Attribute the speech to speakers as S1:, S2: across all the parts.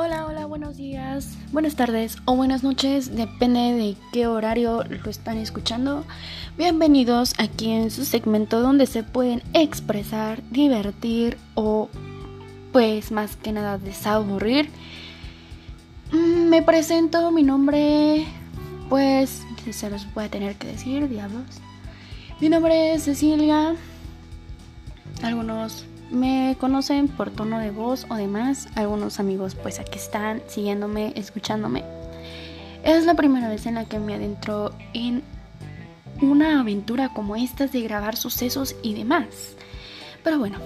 S1: Hola, hola, buenos días, buenas tardes o buenas noches, depende de qué horario lo están escuchando. Bienvenidos aquí en su segmento donde se pueden expresar, divertir o pues más que nada desaburrir. Mm, me presento, mi nombre pues se los voy a tener que decir, diablos. Mi nombre es Cecilia. Algunos me conocen por tono de voz o demás. Algunos amigos pues aquí están siguiéndome, escuchándome. Es la primera vez en la que me adentro en una aventura como esta de grabar sucesos y demás. Pero bueno,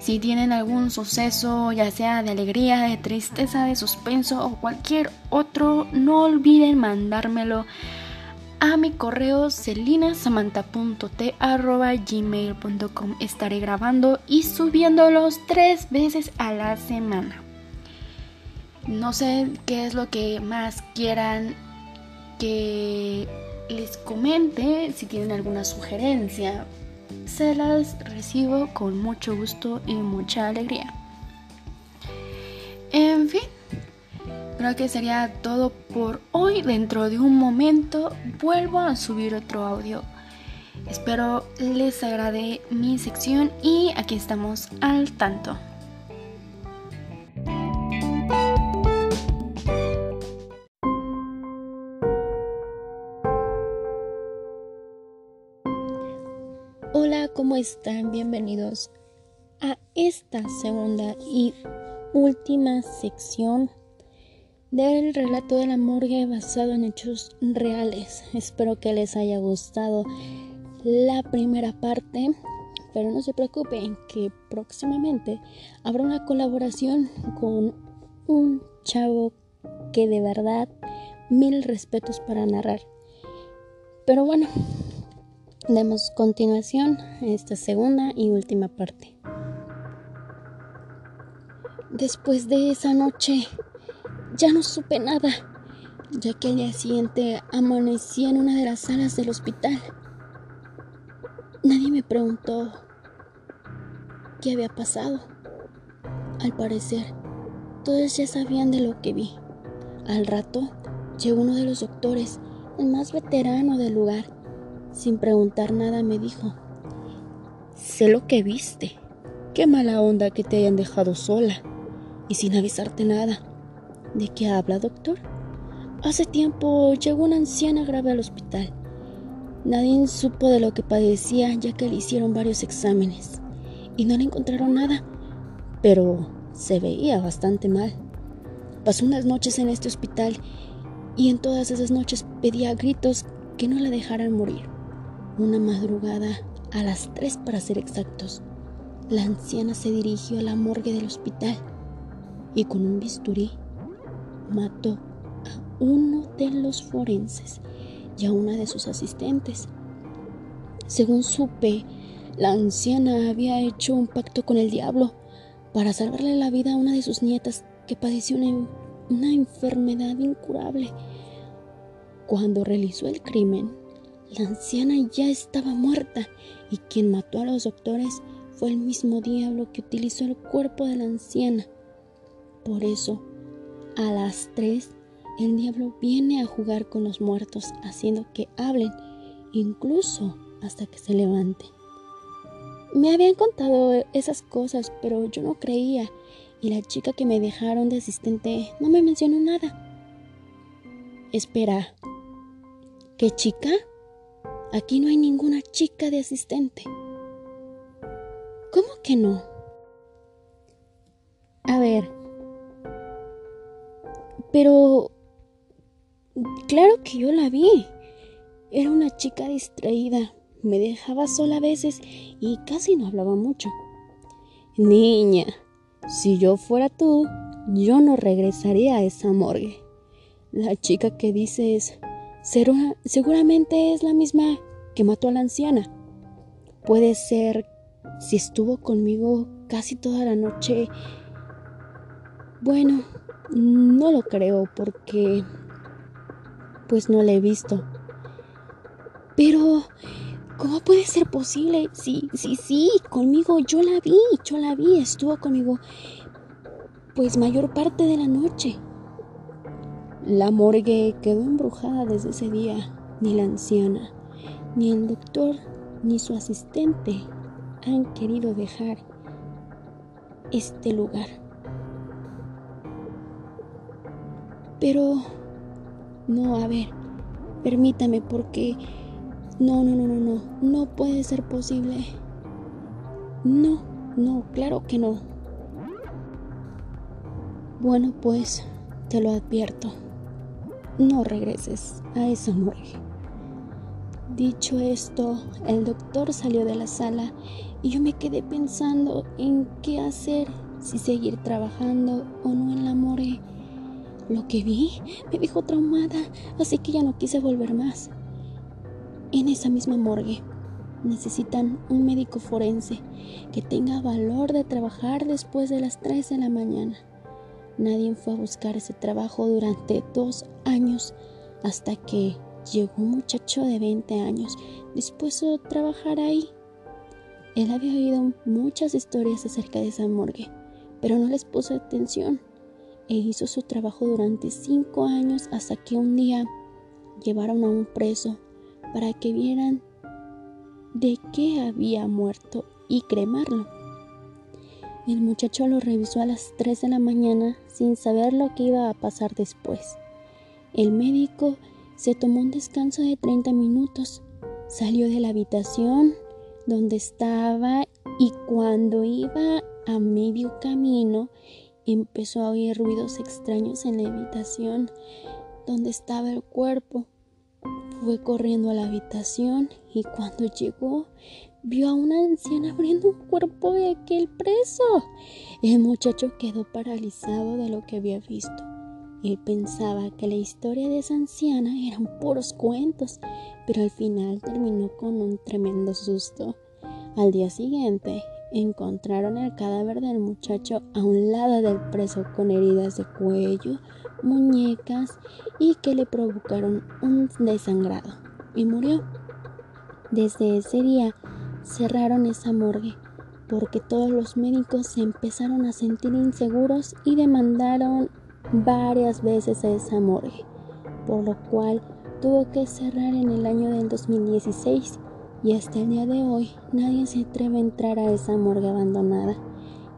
S1: si tienen algún suceso, ya sea de alegría, de tristeza, de suspenso o cualquier otro, no olviden mandármelo a mi correo celinasamanta.t.gmail.com. Estaré grabando y subiéndolos tres veces a la semana. No sé qué es lo que más quieran que les comente, si tienen alguna sugerencia. Se las recibo con mucho gusto y mucha alegría. Creo que sería todo por hoy. Dentro de un momento vuelvo a subir otro audio. Espero les agrade mi sección y aquí estamos al tanto. Hola, ¿cómo están? Bienvenidos a esta segunda y última sección del relato de la morgue basado en hechos reales. Espero que les haya gustado la primera parte, pero no se preocupen que próximamente habrá una colaboración con un chavo que de verdad mil respetos para narrar. Pero bueno, demos continuación a esta segunda y última parte. Después de esa noche ya no supe nada, ya que al día siguiente amanecí en una de las salas del hospital. Nadie me preguntó qué había pasado. Al parecer, todos ya sabían de lo que vi. Al rato, llegó uno de los doctores, el más veterano del lugar. Sin preguntar nada me dijo, sé lo que viste. Qué mala onda que te hayan dejado sola y sin avisarte nada. ¿De qué habla, doctor? Hace tiempo llegó una anciana grave al hospital. Nadie supo de lo que padecía ya que le hicieron varios exámenes y no le encontraron nada, pero se veía bastante mal. Pasó unas noches en este hospital y en todas esas noches pedía a gritos que no la dejaran morir. Una madrugada, a las tres para ser exactos, la anciana se dirigió a la morgue del hospital y con un bisturí mató a uno de los forenses y a una de sus asistentes. Según supe, la anciana había hecho un pacto con el diablo para salvarle la vida a una de sus nietas que padeció una, una enfermedad incurable. Cuando realizó el crimen, la anciana ya estaba muerta y quien mató a los doctores fue el mismo diablo que utilizó el cuerpo de la anciana. Por eso, a las 3, el diablo viene a jugar con los muertos, haciendo que hablen, incluso hasta que se levante. Me habían contado esas cosas, pero yo no creía, y la chica que me dejaron de asistente no me mencionó nada. Espera, ¿qué chica? Aquí no hay ninguna chica de asistente. ¿Cómo que no? Pero... Claro que yo la vi. Era una chica distraída. Me dejaba sola a veces y casi no hablaba mucho. Niña, si yo fuera tú, yo no regresaría a esa morgue. La chica que dices seguramente es la misma que mató a la anciana. Puede ser si estuvo conmigo casi toda la noche. Bueno, no lo creo porque pues no la he visto. Pero, ¿cómo puede ser posible? Sí, sí, sí, conmigo yo la vi, yo la vi, estuvo conmigo. pues mayor parte de la noche. La morgue quedó embrujada desde ese día. Ni la anciana, ni el doctor, ni su asistente han querido dejar este lugar. Pero, no, a ver, permítame porque... No, no, no, no, no, no puede ser posible. No, no, claro que no. Bueno, pues, te lo advierto. No regreses a esa morgue. Dicho esto, el doctor salió de la sala y yo me quedé pensando en qué hacer, si seguir trabajando o no en la morgue. Lo que vi me dejó traumada, así que ya no quise volver más. En esa misma morgue necesitan un médico forense que tenga valor de trabajar después de las 3 de la mañana. Nadie fue a buscar ese trabajo durante dos años hasta que llegó un muchacho de 20 años dispuesto a trabajar ahí. Él había oído muchas historias acerca de esa morgue, pero no les puso atención e hizo su trabajo durante cinco años hasta que un día llevaron a un preso para que vieran de qué había muerto y cremarlo. El muchacho lo revisó a las 3 de la mañana sin saber lo que iba a pasar después. El médico se tomó un descanso de 30 minutos, salió de la habitación donde estaba y cuando iba a medio camino empezó a oír ruidos extraños en la habitación donde estaba el cuerpo. Fue corriendo a la habitación y cuando llegó vio a una anciana abriendo un cuerpo de aquel preso. El muchacho quedó paralizado de lo que había visto. Él pensaba que la historia de esa anciana eran puros cuentos, pero al final terminó con un tremendo susto. Al día siguiente, encontraron el cadáver del muchacho a un lado del preso con heridas de cuello, muñecas y que le provocaron un desangrado y murió. Desde ese día cerraron esa morgue porque todos los médicos se empezaron a sentir inseguros y demandaron varias veces a esa morgue, por lo cual tuvo que cerrar en el año del 2016 y hasta el día de hoy nadie se atreve a entrar a esa morgue abandonada.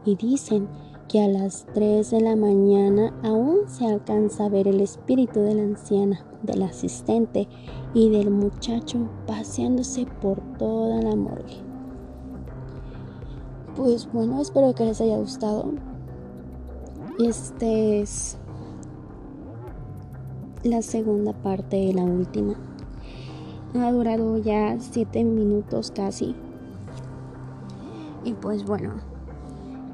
S1: Y dicen que a las 3 de la mañana aún se alcanza a ver el espíritu de la anciana, del asistente y del muchacho paseándose por toda la morgue. Pues bueno, espero que les haya gustado. Este es la segunda parte y la última. Ha durado ya 7 minutos casi. Y pues bueno,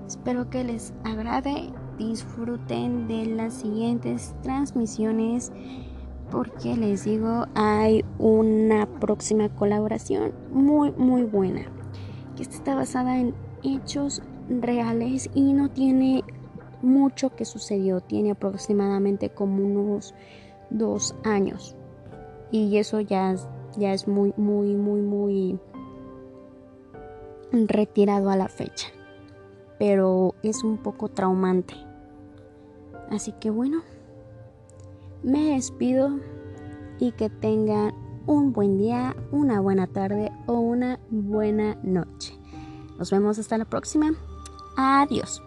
S1: espero que les agrade, disfruten de las siguientes transmisiones porque les digo, hay una próxima colaboración muy muy buena. Que está basada en hechos reales y no tiene mucho que sucedió, tiene aproximadamente como unos dos años. Y eso ya ya es muy, muy, muy, muy retirado a la fecha. Pero es un poco traumante. Así que bueno, me despido y que tengan un buen día, una buena tarde o una buena noche. Nos vemos hasta la próxima. Adiós.